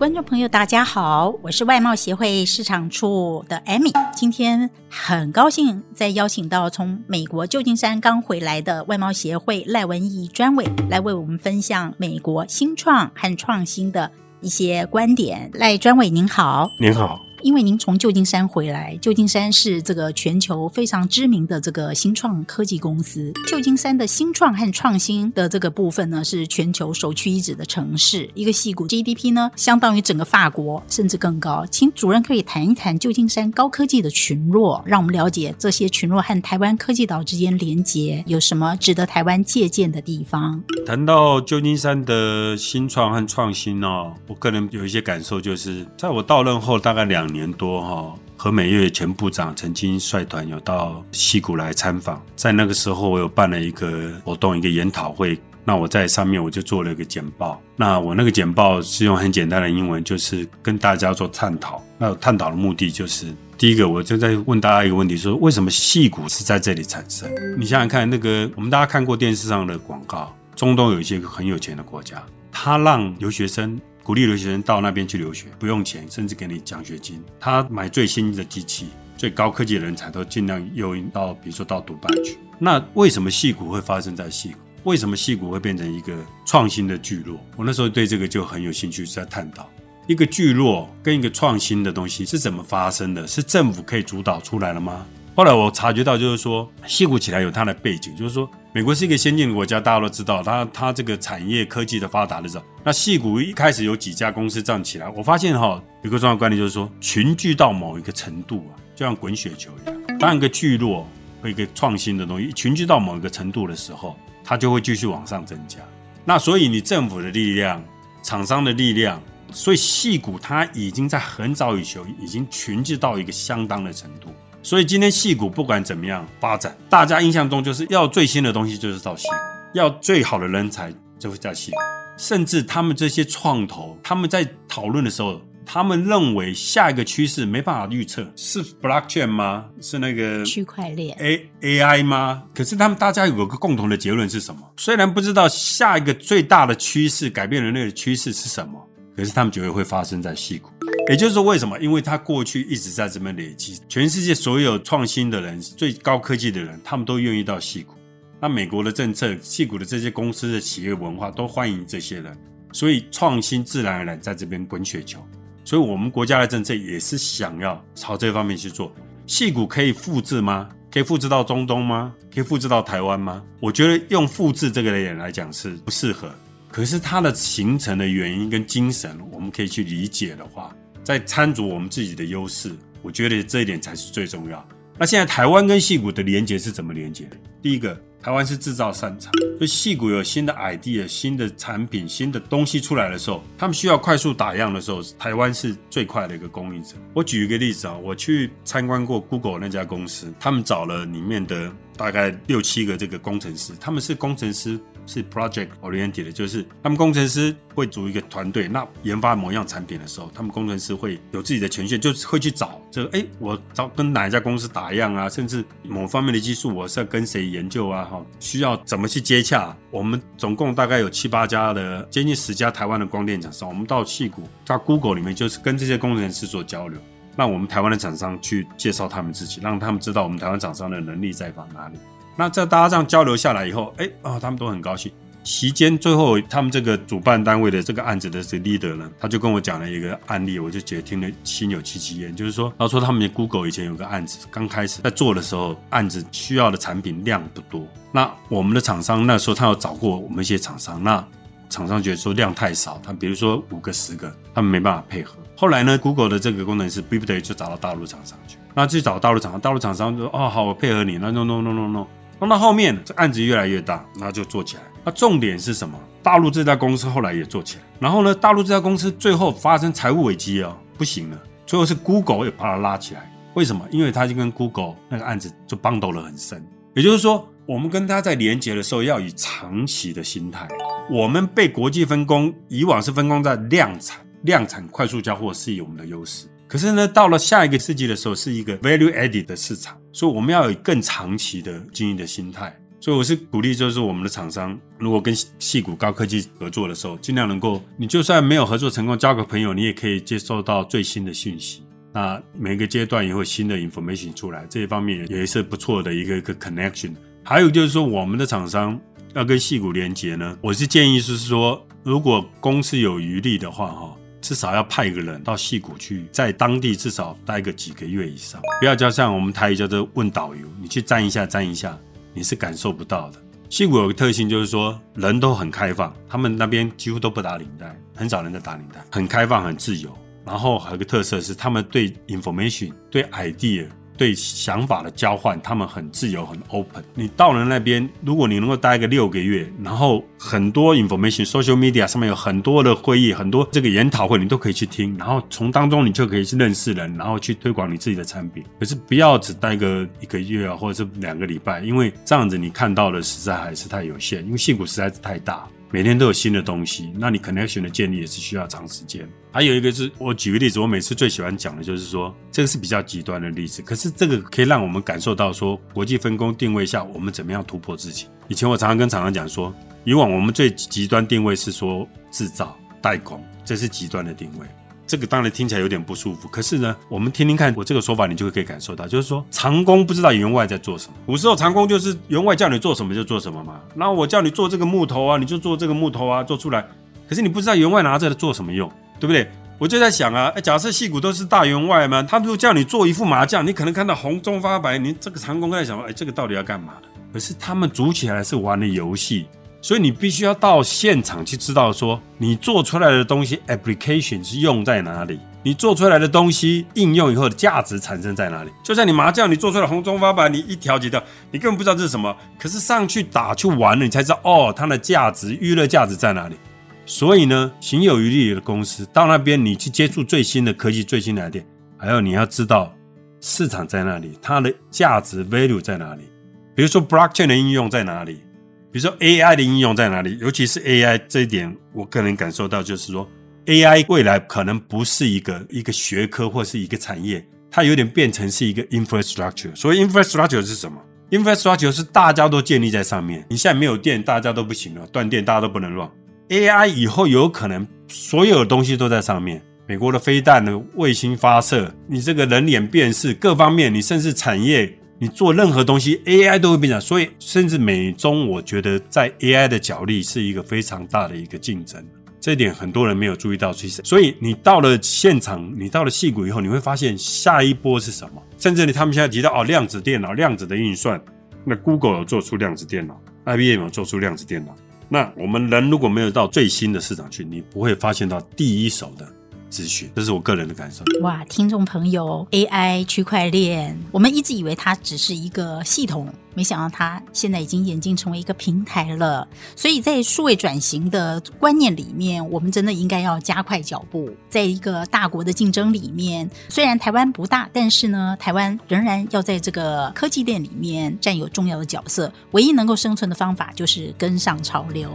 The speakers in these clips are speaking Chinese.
观众朋友，大家好，我是外贸协会市场处的 Amy。今天很高兴再邀请到从美国旧金山刚回来的外贸协会赖文义专委来为我们分享美国新创和创新的一些观点。赖专委您好，您好。因为您从旧金山回来，旧金山是这个全球非常知名的这个新创科技公司。旧金山的新创和创新的这个部分呢，是全球首屈一指的城市。一个矽谷 GDP 呢，相当于整个法国，甚至更高。请主任可以谈一谈旧金山高科技的群落，让我们了解这些群落和台湾科技岛之间连接有什么值得台湾借鉴的地方。谈到旧金山的新创和创新哦，我个人有一些感受，就是在我到任后大概两。年多哈，何美月前部长曾经率团有到西谷来参访，在那个时候我有办了一个活动，一个研讨会。那我在上面我就做了一个简报。那我那个简报是用很简单的英文，就是跟大家做探讨。那探讨的目的就是，第一个我就在问大家一个问题，说为什么矽谷是在这里产生？你想想看，那个我们大家看过电视上的广告，中东有一些很有钱的国家，他让留学生。鼓励留学生到那边去留学，不用钱，甚至给你奖学金。他买最新的机器、最高科技的人才都尽量诱引到，比如说到杜拜去。那为什么戏谷会发生在戏谷？为什么戏谷会变成一个创新的聚落？我那时候对这个就很有兴趣，在探讨一个聚落跟一个创新的东西是怎么发生的？是政府可以主导出来了吗？后来我察觉到，就是说矽谷起来有它的背景，就是说美国是一个先进的国家，大家都知道，它它这个产业科技的发达的时候，那矽谷一开始有几家公司这样起来，我发现哈，有个重要观念就是说，群聚到某一个程度啊，就像滚雪球一样，当一个聚落和一个创新的东西群聚到某一个程度的时候，它就会继续往上增加。那所以你政府的力量、厂商的力量，所以矽谷它已经在很早以前已经群聚到一个相当的程度。所以今天戏骨不管怎么样发展，大家印象中就是要最新的东西就是到矽谷，要最好的人才就会在矽谷。甚至他们这些创投，他们在讨论的时候，他们认为下一个趋势没办法预测，是 blockchain 吗？是那个区块链 A AI 吗？可是他们大家有个共同的结论是什么？虽然不知道下一个最大的趋势改变人类的趋势是什么，可是他们觉得会发生在矽谷。也就是说，为什么？因为他过去一直在这边累积，全世界所有创新的人、最高科技的人，他们都愿意到矽谷。那美国的政策、矽谷的这些公司的企业文化都欢迎这些人，所以创新自然而然在这边滚雪球。所以，我们国家的政策也是想要朝这方面去做。矽谷可以复制吗？可以复制到中东吗？可以复制到台湾吗？我觉得用复制这个点来讲是不适合。可是它的形成的原因跟精神，我们可以去理解的话。在参足我们自己的优势，我觉得这一点才是最重要。那现在台湾跟戏谷的连接是怎么连接的？第一个，台湾是制造擅长，所以戏谷有新的 idea、新的产品、新的东西出来的时候，他们需要快速打样的时候，台湾是最快的一个供应者。我举一个例子啊，我去参观过 Google 那家公司，他们找了里面的大概六七个这个工程师，他们是工程师。是 project oriented 的，就是他们工程师会组一个团队，那研发某样产品的时候，他们工程师会有自己的权限，就是会去找这个，哎，我找跟哪一家公司打样啊，甚至某方面的技术，我是要跟谁研究啊？哈，需要怎么去接洽？我们总共大概有七八家的，接近十家台湾的光电厂商，我们到矽谷，到 Google 里面，就是跟这些工程师做交流，让我们台湾的厂商去介绍他们自己，让他们知道我们台湾厂商的能力在往哪里。那这大家这样交流下来以后，哎啊、哦，他们都很高兴。期间最后，他们这个主办单位的这个案子的这个 leader 呢，他就跟我讲了一个案例，我就觉得听了心有戚戚焉。就是说，他说他们的 Google 以前有个案子，刚开始在做的时候，案子需要的产品量不多。那我们的厂商那时候他有找过我们一些厂商，那厂商觉得说量太少，他比如说五个十个，他们没办法配合。后来呢，Google 的这个工程师逼不得已就找到大陆厂商去，那去找大陆厂商，大陆厂商就说哦好，我配合你。那 no no no no no。弄到后面，这案子越来越大，那就做起来。那重点是什么？大陆这家公司后来也做起来。然后呢，大陆这家公司最后发生财务危机啊，不行了。最后是 Google 也把它拉起来。为什么？因为他就跟 Google 那个案子就 b 斗了很深。也就是说，我们跟他在连接的时候，要以长期的心态。我们被国际分工，以往是分工在量产，量产快速交货是以我们的优势。可是呢，到了下一个世纪的时候，是一个 value added 的市场，所以我们要有更长期的经营的心态。所以我是鼓励，就是我们的厂商，如果跟矽谷高科技合作的时候，尽量能够，你就算没有合作成功，交个朋友，你也可以接受到最新的讯息。那每个阶段也会新的 information 出来，这一方面也是不错的一个一个 connection。还有就是说，我们的厂商要跟矽谷连接呢，我是建议是说，如果公司有余力的话，哈，至少要派一个人到戏谷去，在当地至少待个几个月以上，不要叫像我们台语叫做问导游，你去站一下站一下。你是感受不到的。戏谷有个特性，就是说人都很开放，他们那边几乎都不打领带，很少人在打领带，很开放，很自由。然后还有个特色是，他们对 information、对 idea。对想法的交换，他们很自由，很 open。你到了那边，如果你能够待个六个月，然后很多 information、social media 上面有很多的会议，很多这个研讨会，你都可以去听。然后从当中你就可以去认识人，然后去推广你自己的产品。可是不要只待个一个月啊，或者是两个礼拜，因为这样子你看到的实在还是太有限，因为矽谷实在是太大。每天都有新的东西，那你 connection 的建立也是需要长时间。还有一个是我举个例子，我每次最喜欢讲的就是说，这个是比较极端的例子，可是这个可以让我们感受到说，国际分工定位下，我们怎么样突破自己。以前我常常跟厂商讲说，以往我们最极端定位是说制造代工，这是极端的定位。这个当然听起来有点不舒服，可是呢，我们听听看我这个说法，你就会可以感受到，就是说长工不知道员外在做什么。古时候长工就是员外叫你做什么就做什么嘛，然后我叫你做这个木头啊，你就做这个木头啊，做出来。可是你不知道员外拿着做什么用，对不对？我就在想啊，假设戏骨都是大员外嘛，他如果叫你做一副麻将，你可能看到红中发白，你这个长工在想，哎，这个到底要干嘛？可是他们组起来是玩的游戏。所以你必须要到现场去知道说，你做出来的东西 application 是用在哪里，你做出来的东西应用以后的价值产生在哪里。就像你麻将，你做出来红中发白，你一条几条，你根本不知道这是什么。可是上去打去玩了，你才知道哦，它的价值、娱乐价值在哪里。所以呢，行有余力的公司到那边，你去接触最新的科技、最新的 idea，还有你要知道市场在哪里，它的价值 value 在哪里。比如说 blockchain 的应用在哪里？比如说 AI 的应用在哪里？尤其是 AI 这一点，我个人感受到就是说，AI 未来可能不是一个一个学科或是一个产业，它有点变成是一个 infrastructure。所以 infrastructure 是什么？infrastructure 是大家都建立在上面。你现在没有电，大家都不行了，断电大家都不能乱。AI 以后有可能所有的东西都在上面，美国的飞弹的卫星发射，你这个人脸辨识各方面，你甚至产业。你做任何东西，AI 都会变成，所以甚至美中，我觉得在 AI 的角力是一个非常大的一个竞争，这一点很多人没有注意到。其实，所以你到了现场，你到了戏谷以后，你会发现下一波是什么？甚至你他们现在提到哦，量子电脑、量子的运算，那 Google 有做出量子电脑，IBM 有做出量子电脑。那我们人如果没有到最新的市场去，你不会发现到第一手的。资讯，这是我个人的感受。哇，听众朋友，AI 区块链，我们一直以为它只是一个系统，没想到它现在已经演进成为一个平台了。所以在数位转型的观念里面，我们真的应该要加快脚步。在一个大国的竞争里面，虽然台湾不大，但是呢，台湾仍然要在这个科技链里面占有重要的角色。唯一能够生存的方法就是跟上潮流。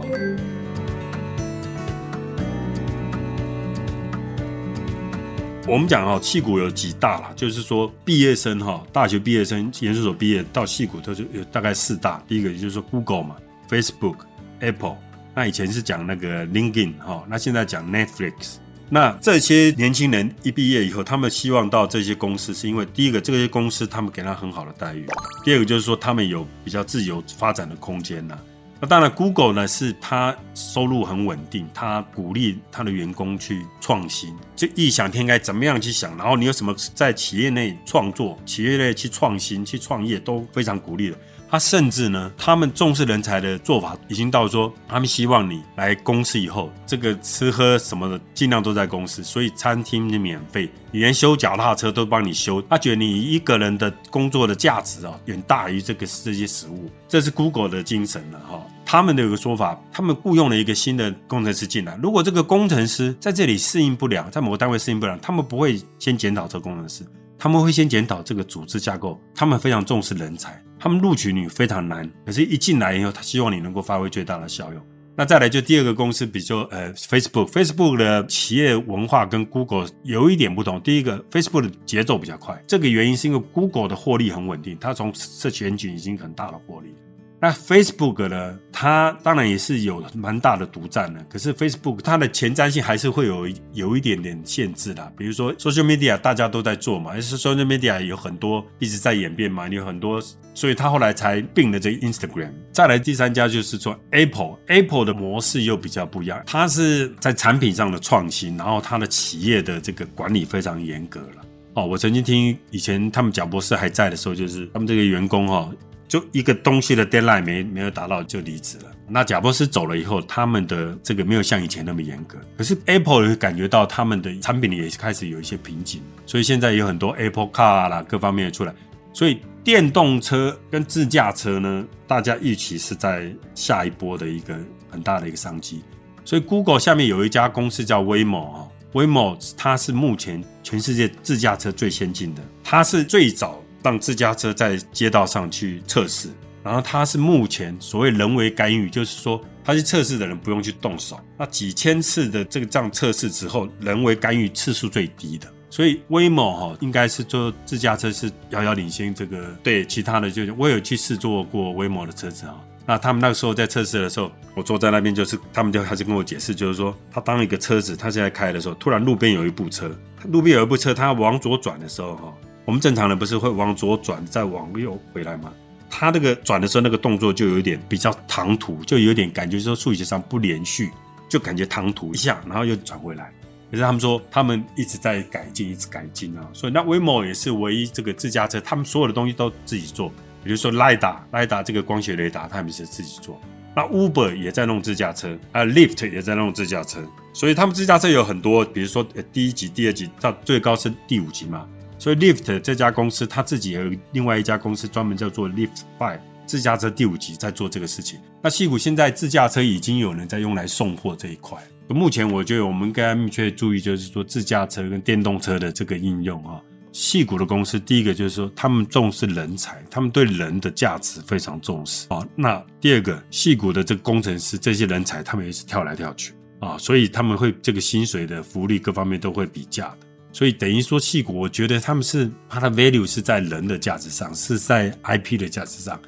我们讲哈，矽谷有几大啦，就是说毕业生哈，大学毕业生、研究所毕业到矽谷，它就有大概四大。第一个就是说 Google 嘛，Facebook、Apple。那以前是讲那个 LinkedIn 哈，那现在讲 Netflix。那这些年轻人一毕业以后，他们希望到这些公司，是因为第一个这些公司他们给他很好的待遇，第二个就是说他们有比较自由发展的空间呐。那当然，Google 呢是它收入很稳定，它鼓励它的员工去创新，就异想天开，怎么样去想，然后你有什么在企业内创作、企业内去创新、去创业都非常鼓励的。他甚至呢，他们重视人才的做法已经到说，他们希望你来公司以后，这个吃喝什么的尽量都在公司，所以餐厅是免费，你连修脚踏车都帮你修。他觉得你一个人的工作的价值啊，远大于这个这些食物，这是 Google 的精神了哈。他们的有个说法，他们雇佣了一个新的工程师进来，如果这个工程师在这里适应不了，在某个单位适应不了，他们不会先检讨这工程师。他们会先检讨这个组织架构，他们非常重视人才，他们录取你非常难，可是一进来以后，他希望你能够发挥最大的效用。那再来就第二个公司，比较呃，Facebook，Facebook 的企业文化跟 Google 有一点不同。第一个，Facebook 的节奏比较快，这个原因是因为 Google 的获利很稳定，它从社群已经很大的获利。那 Facebook 呢？它当然也是有蛮大的独占的，可是 Facebook 它的前瞻性还是会有有一点点限制的。比如说 Social Media 大家都在做嘛，而是 Social Media 有很多一直在演变嘛，有很多，所以它后来才并了这个 Instagram。再来第三家就是说 Apple，Apple 的模式又比较不一样，它是在产品上的创新，然后它的企业的这个管理非常严格了。哦，我曾经听以前他们贾博士还在的时候，就是他们这个员工哈、哦。就一个东西的 deadline 没没有达到就离职了。那贾伯斯走了以后，他们的这个没有像以前那么严格。可是 Apple 也感觉到他们的产品也开始有一些瓶颈，所以现在有很多 Apple Car 啦，各方面的出来。所以电动车跟自驾车呢，大家预期是在下一波的一个很大的一个商机。所以 Google 下面有一家公司叫 Waymo 啊，Waymo 它是目前全世界自驾车最先进的，它是最早。让自家车在街道上去测试，然后它是目前所谓人为干预，就是说他去测试的人不用去动手。那几千次的这个这样测试之后，人为干预次数最低的。所以威猛哈应该是做自驾车是遥遥领先。这个对其他的就是我有去试坐过威猛的车子啊。那他们那个时候在测试的时候，我坐在那边就是他们就开始跟我解释，就是说他当一个车子他现在开的时候，突然路边有一部车，路边有一部车，他往左转的时候哈。我们正常人不是会往左转再往右回来吗？他那个转的时候，那个动作就有点比较唐突，就有点感觉说数学上不连续，就感觉唐突一下，然后又转回来。可是他们说他们一直在改进，一直改进啊。所以那 Waymo 也是唯一这个自驾车，他们所有的东西都自己做，比如说 LiDAR，LiDAR 这个光学雷达，他们是自己做。那 Uber 也在弄自驾车，啊，Lyft 也在弄自驾车。所以他们自驾车有很多，比如说第一级、第二级到最高是第五级嘛。所以，Lift 这家公司，他自己有另外一家公司，专门叫做 Lift Five 自驾车第五级，在做这个事情。那矽谷现在自驾车已经有人在用来送货这一块。目前，我觉得我们应该密切注意，就是说自驾车跟电动车的这个应用啊。矽谷的公司，第一个就是说，他们重视人才，他们对人的价值非常重视啊。那第二个，矽谷的这个工程师，这些人才，他们也是跳来跳去啊，所以他们会这个薪水的福利各方面都会比价的。所以等于说，戏骨，我觉得他们是它的 value 是在人的价值上，是在 IP 的价值上，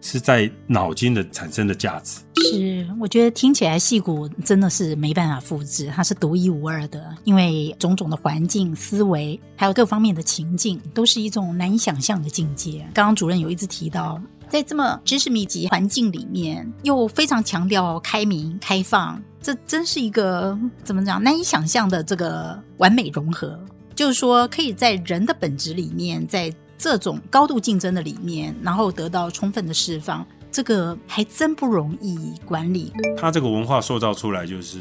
是在脑筋的产生的价值。是，我觉得听起来戏骨真的是没办法复制，它是独一无二的，因为种种的环境、思维，还有各方面的情境，都是一种难以想象的境界。刚刚主任有一直提到，在这么知识密集环境里面，又非常强调开明、开放，这真是一个怎么讲难以想象的这个完美融合。就是说，可以在人的本质里面，在这种高度竞争的里面，然后得到充分的释放，这个还真不容易管理。他这个文化塑造出来就是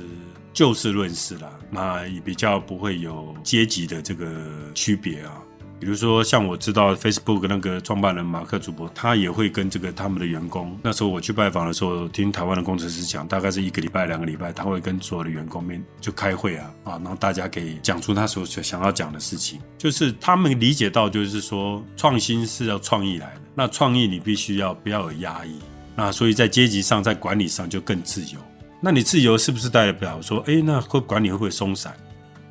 就事论事啦，那也比较不会有阶级的这个区别啊。比如说，像我知道 Facebook 那个创办人马克·祖博，他也会跟这个他们的员工。那时候我去拜访的时候，听台湾的工程师讲，大概是一个礼拜、两个礼拜，他会跟所有的员工们就开会啊啊，然后大家可以讲出他所想要讲的事情。就是他们理解到，就是说创新是要创意来的，那创意你必须要不要有压抑。那所以在阶级上，在管理上就更自由。那你自由是不是代表说，哎，那会管理会不会松散？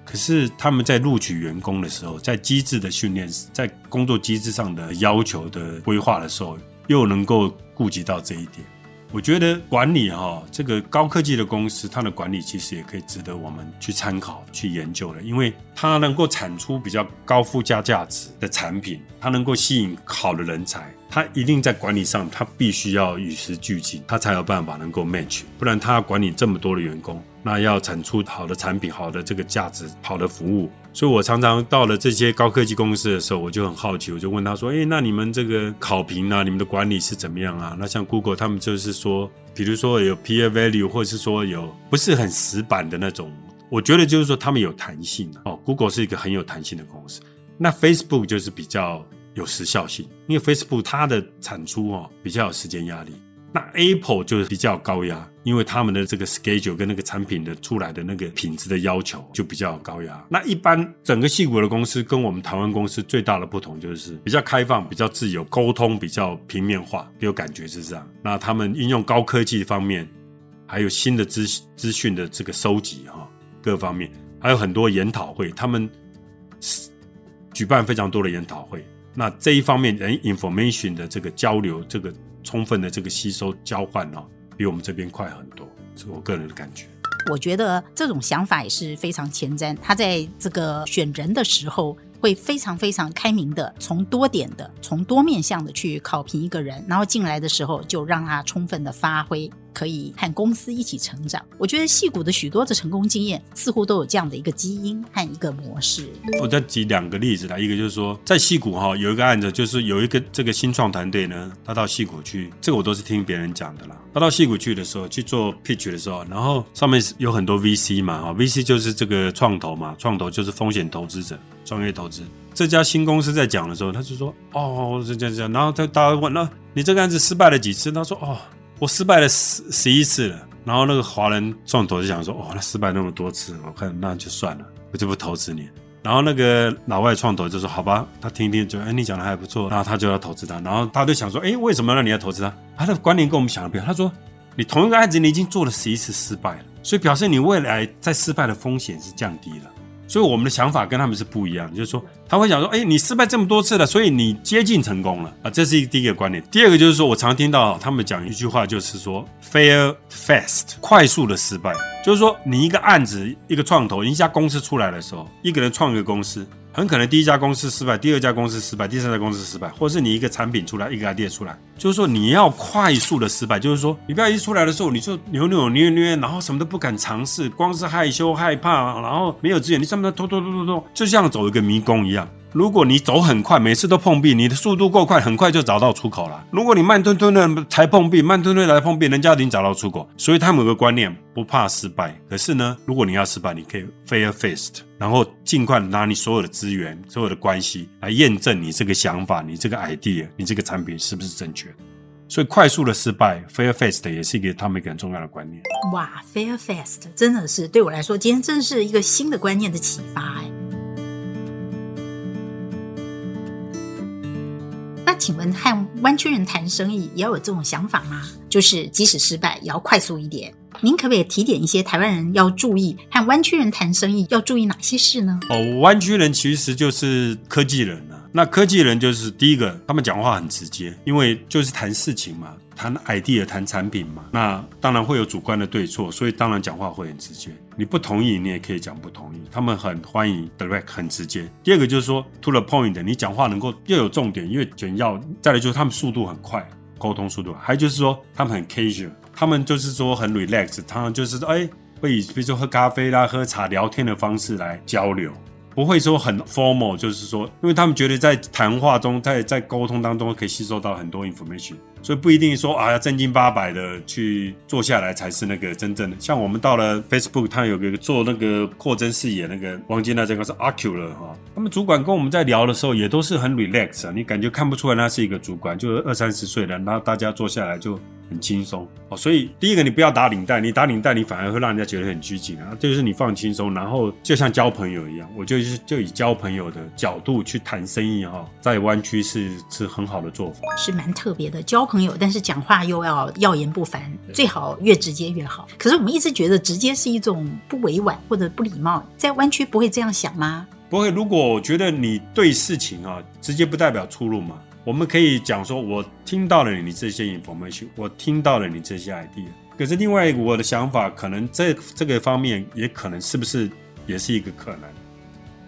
可是他们在录取员工的时候，在机制的训练，在工作机制上的要求的规划的时候，又能够顾及到这一点。我觉得管理哈，这个高科技的公司，它的管理其实也可以值得我们去参考、去研究的，因为它能够产出比较高附加价值的产品，它能够吸引好的人才。他一定在管理上，他必须要与时俱进，他才有办法能够 match，不然他管理这么多的员工，那要产出好的产品、好的这个价值、好的服务。所以我常常到了这些高科技公司的时候，我就很好奇，我就问他说：“诶，那你们这个考评啊，你们的管理是怎么样啊？”那像 Google 他们就是说，比如说有 peer value，或者是说有不是很死板的那种，我觉得就是说他们有弹性哦。Google 是一个很有弹性的公司，那 Facebook 就是比较。有时效性，因为 Facebook 它的产出哦比较有时间压力，那 Apple 就是比较高压，因为他们的这个 schedule 跟那个产品的出来的那个品质的要求就比较高压。那一般整个矽谷的公司跟我们台湾公司最大的不同就是比较开放、比较自由，沟通比较平面化，给我感觉是这样。那他们应用高科技方面，还有新的资资讯的这个收集哈，各方面还有很多研讨会，他们举办非常多的研讨会。那这一方面，人 information 的这个交流，这个充分的这个吸收交换哦，比我们这边快很多，是我个人的感觉。我觉得这种想法也是非常前瞻。他在这个选人的时候，会非常非常开明的，从多点的、从多面向的去考评一个人，然后进来的时候就让他充分的发挥。可以和公司一起成长。我觉得矽谷的许多的成功经验似乎都有这样的一个基因和一个模式。我再举两个例子来，一个就是说，在矽谷哈有一个案子，就是有一个这个新创团队呢，他到矽谷去，这个我都是听别人讲的啦。他到矽谷去的时候去做 pitch 的时候，然后上面有很多 VC 嘛，哈，VC 就是这个创投嘛，创投就是风险投资者，创业投资。这家新公司在讲的时候，他就说，哦，这这这，然后他大家问，那你这个案子失败了几次？他说，哦。我失败了十十一次了，然后那个华人创投就想说，哦，那失败那么多次，我看那就算了，我就不投资你。然后那个老外创投就说，好吧，他听听就，哎，你讲的还不错，然后他就要投资他。然后他就想说，哎，为什么让你要投资他？他的观念跟我们想的不一样。他说，你同一个案子你已经做了十一次失败了，所以表示你未来在失败的风险是降低了。所以我们的想法跟他们是不一样，就是说他会想说，哎，你失败这么多次了，所以你接近成功了啊，这是一第一个观点。第二个就是说我常听到他们讲一句话，就是说 fail fast，快速的失败，就是说你一个案子一个创投一家公司出来的时候，一个人创一个公司。很可能第一家公司失败，第二家公司失败，第三家公司失败，或是你一个产品出来，一个 idea 出来，就是说你要快速的失败，就是说你不要一出来的时候你就扭扭捏捏，然后什么都不敢尝试，光是害羞害怕，然后没有资源，你上面拖拖拖拖拖，就像走一个迷宫一样。如果你走很快，每次都碰壁，你的速度够快，很快就找到出口了。如果你慢吞吞的才碰壁，慢吞吞来碰壁，人家已经找到出口。所以他们有个观念，不怕失败。可是呢，如果你要失败，你可以 fail faced 然后尽快拿你所有的资源、所有的关系来验证你这个想法、你这个 idea、你这个产品是不是正确。所以快速的失败，fail fast 也是一个他们一个很重要的观念。哇，fail fast 真的是对我来说，今天真的是一个新的观念的启发哎。请问和湾区人谈生意也要有这种想法吗？就是即使失败也要快速一点。您可不可以提点一些台湾人要注意和湾区人谈生意要注意哪些事呢？哦，湾区人其实就是科技人啊。那科技人就是第一个，他们讲话很直接，因为就是谈事情嘛，谈 idea，谈产品嘛。那当然会有主观的对错，所以当然讲话会很直接。你不同意，你也可以讲不同意。他们很欢迎 direct，很直接。第二个就是说 to the point，你讲话能够又有重点，又简要。再来就是他们速度很快，沟通速度。还有就是说他们很 casual，他们就是说很 relax，他们就是说哎，会以比如说喝咖啡啦、喝茶聊天的方式来交流。不会说很 formal，就是说，因为他们觉得在谈话中，在在沟通当中可以吸收到很多 information，所以不一定说啊要正经八百的去坐下来才是那个真正的。像我们到了 Facebook，他有个做那个扩增视野那个，忘记那这个是 Oculus 哈，他们主管跟我们在聊的时候也都是很 relax 啊，你感觉看不出来他是一个主管，就是二三十岁的，然后大家坐下来就。很轻松哦，所以第一个你不要打领带，你打领带你反而会让人家觉得很拘谨啊。就是你放轻松，然后就像交朋友一样，我就是就以交朋友的角度去谈生意哈，在湾区是是很好的做法，是蛮特别的交朋友，但是讲话又要耀言不凡，最好越直接越好。可是我们一直觉得直接是一种不委婉或者不礼貌，在湾区不会这样想吗？不会，如果我觉得你对事情啊，直接不代表出路嘛。我们可以讲说，我听到了你这些 information，我听到了你这些 idea。可是另外一个我的想法，可能这这个方面也可能是不是也是一个可能？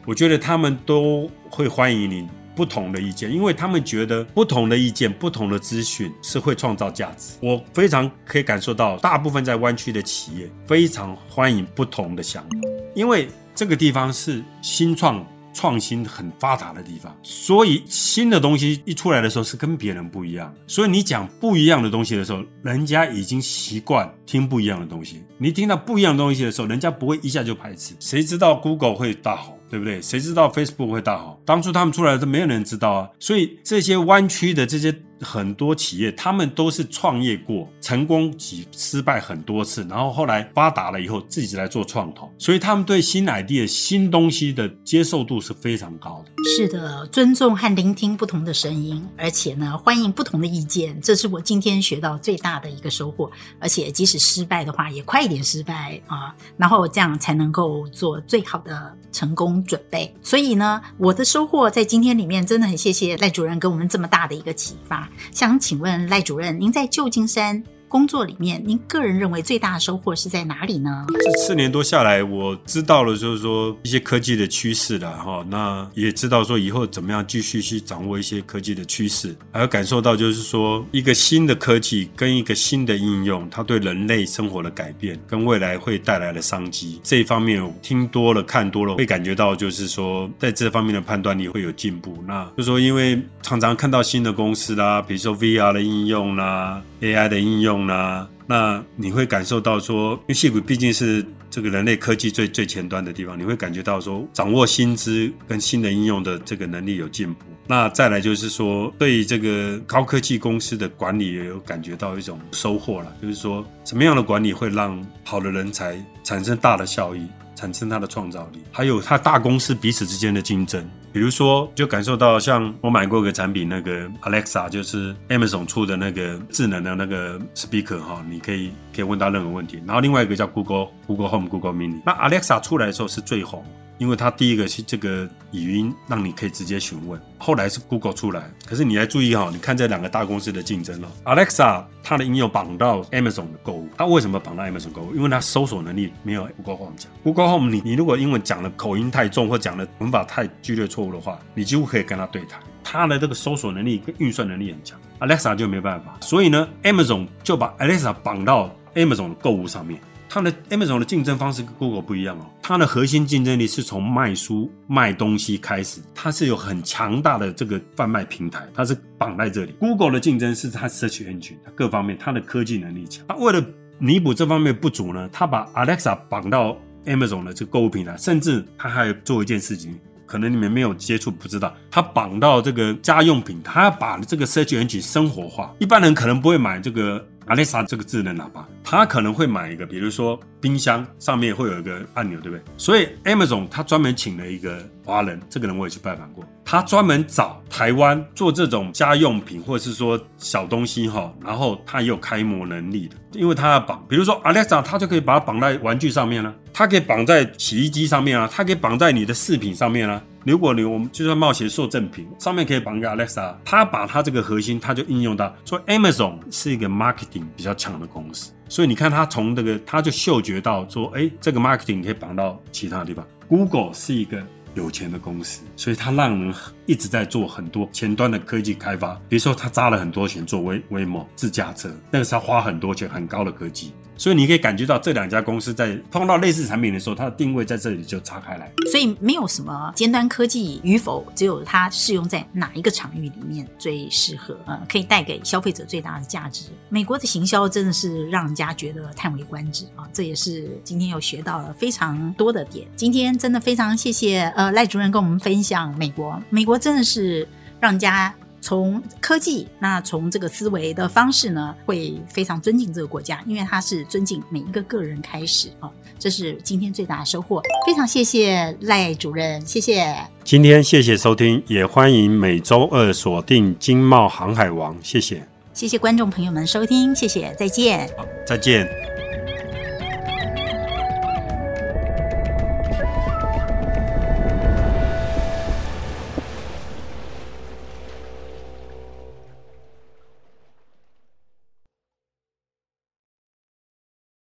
我觉得他们都会欢迎你不同的意见，因为他们觉得不同的意见、不同的资讯是会创造价值。我非常可以感受到，大部分在湾区的企业非常欢迎不同的想法，因为这个地方是新创。创新很发达的地方，所以新的东西一出来的时候是跟别人不一样。所以你讲不一样的东西的时候，人家已经习惯听不一样的东西。你听到不一样的东西的时候，人家不会一下就排斥。谁知道 Google 会大好，对不对？谁知道 Facebook 会大好？当初他们出来的都没有人知道啊。所以这些弯曲的这些很多企业，他们都是创业过，成功几失败很多次，然后后来发达了以后，自己来做创投，所以他们对新 idea、新东西的接受度是非常高的。是的，尊重和聆听不同的声音，而且呢，欢迎不同的意见，这是我今天学到最大的一个收获。而且即使失败的话，也快一点失败啊，然后这样才能够做最好的成功准备。所以呢，我的收获在今天里面真的很谢谢赖主任给我们这么大的一个启发。想请问赖主任，您在旧金山工作里面，您个人认为最大的收获是在哪里呢？这四年多下来，我知道了，就是说一些科技的趋势了哈。那也知道说以后怎么样继续去掌握一些科技的趋势，还有感受到就是说一个新的科技跟一个新的应用，它对人类生活的改变跟未来会带来的商机这一方面，我听多了看多了，会感觉到就是说在这方面的判断力会有进步。那就是说因为常常看到新的公司啦，比如说 VR 的应用啦，AI 的应用。那那你会感受到说，因为矽谷毕竟是这个人类科技最最前端的地方，你会感觉到说，掌握薪资跟新的应用的这个能力有进步。那再来就是说，对于这个高科技公司的管理也有感觉到一种收获了，就是说，什么样的管理会让好的人才产生大的效益？产生它的创造力，还有它大公司彼此之间的竞争。比如说，就感受到像我买过一个产品，那个 Alexa 就是 Amazon 出的那个智能的那个 speaker 哈，你可以可以问到任何问题。然后另外一个叫 Google Google Home Google Mini，那 Alexa 出来的时候是最红。因为它第一个是这个语音，让你可以直接询问。后来是 Google 出来，可是你来注意哈，你看这两个大公司的竞争哦。Alexa 它的应用绑到 Amazon 的购物，它为什么绑到 Amazon 购物？因为它搜索能力没有 Google Home 强。Google Home 你你如果英文讲的口音太重或讲的文法太剧烈错误的话，你几乎可以跟它对谈。它的这个搜索能力跟运算能力很强，Alexa 就没办法。所以呢，Amazon 就把 Alexa 绑到 Amazon 的购物上面。它的 Amazon 的竞争方式跟 Google 不一样哦，它的核心竞争力是从卖书卖东西开始，它是有很强大的这个贩卖平台，它是绑在这里。Google 的竞争是它 Search Engine，它各方面它的科技能力强。它为了弥补这方面不足呢，它把 Alexa 绑到 Amazon 的这个购物平台，甚至它还做一件事情，可能你们没有接触不知道，它绑到这个家用品，它要把这个 Search Engine 生活化。一般人可能不会买这个。Alexa 这个智能喇叭，他可能会买一个，比如说冰箱上面会有一个按钮，对不对？所以 Amazon 他专门请了一个华人，这个人我也去拜访过，他专门找台湾做这种家用品或者是说小东西哈，然后他也有开模能力的，因为他要绑，比如说 Alexa，他就可以把它绑在玩具上面了，它可以绑在洗衣机上面啊，它可以绑在你的饰品上面啊。如果你我们就算冒险受赠品上面可以绑个 Alexa，它把他这个核心，他就应用到。说 Amazon 是一个 marketing 比较强的公司，所以你看他从这个，他就嗅觉到说，哎，这个 marketing 可以绑到其他地方。Google 是一个有钱的公司，所以它让人一直在做很多前端的科技开发。比如说，他砸了很多钱做威威马自驾车，那个是要花很多钱、很高的科技。所以你可以感觉到这两家公司在碰到类似产品的时候，它的定位在这里就岔开来。所以没有什么尖端科技与否，只有它适用在哪一个场域里面最适合，呃，可以带给消费者最大的价值。美国的行销真的是让人家觉得叹为观止啊！这也是今天又学到了非常多的点。今天真的非常谢谢呃赖主任跟我们分享美国，美国国真的是让人家。从科技，那从这个思维的方式呢，会非常尊敬这个国家，因为它是尊敬每一个个人开始啊，这是今天最大的收获。非常谢谢赖主任，谢谢。今天谢谢收听，也欢迎每周二锁定《经贸航海王》，谢谢。谢谢观众朋友们收听，谢谢，再见。好，再见。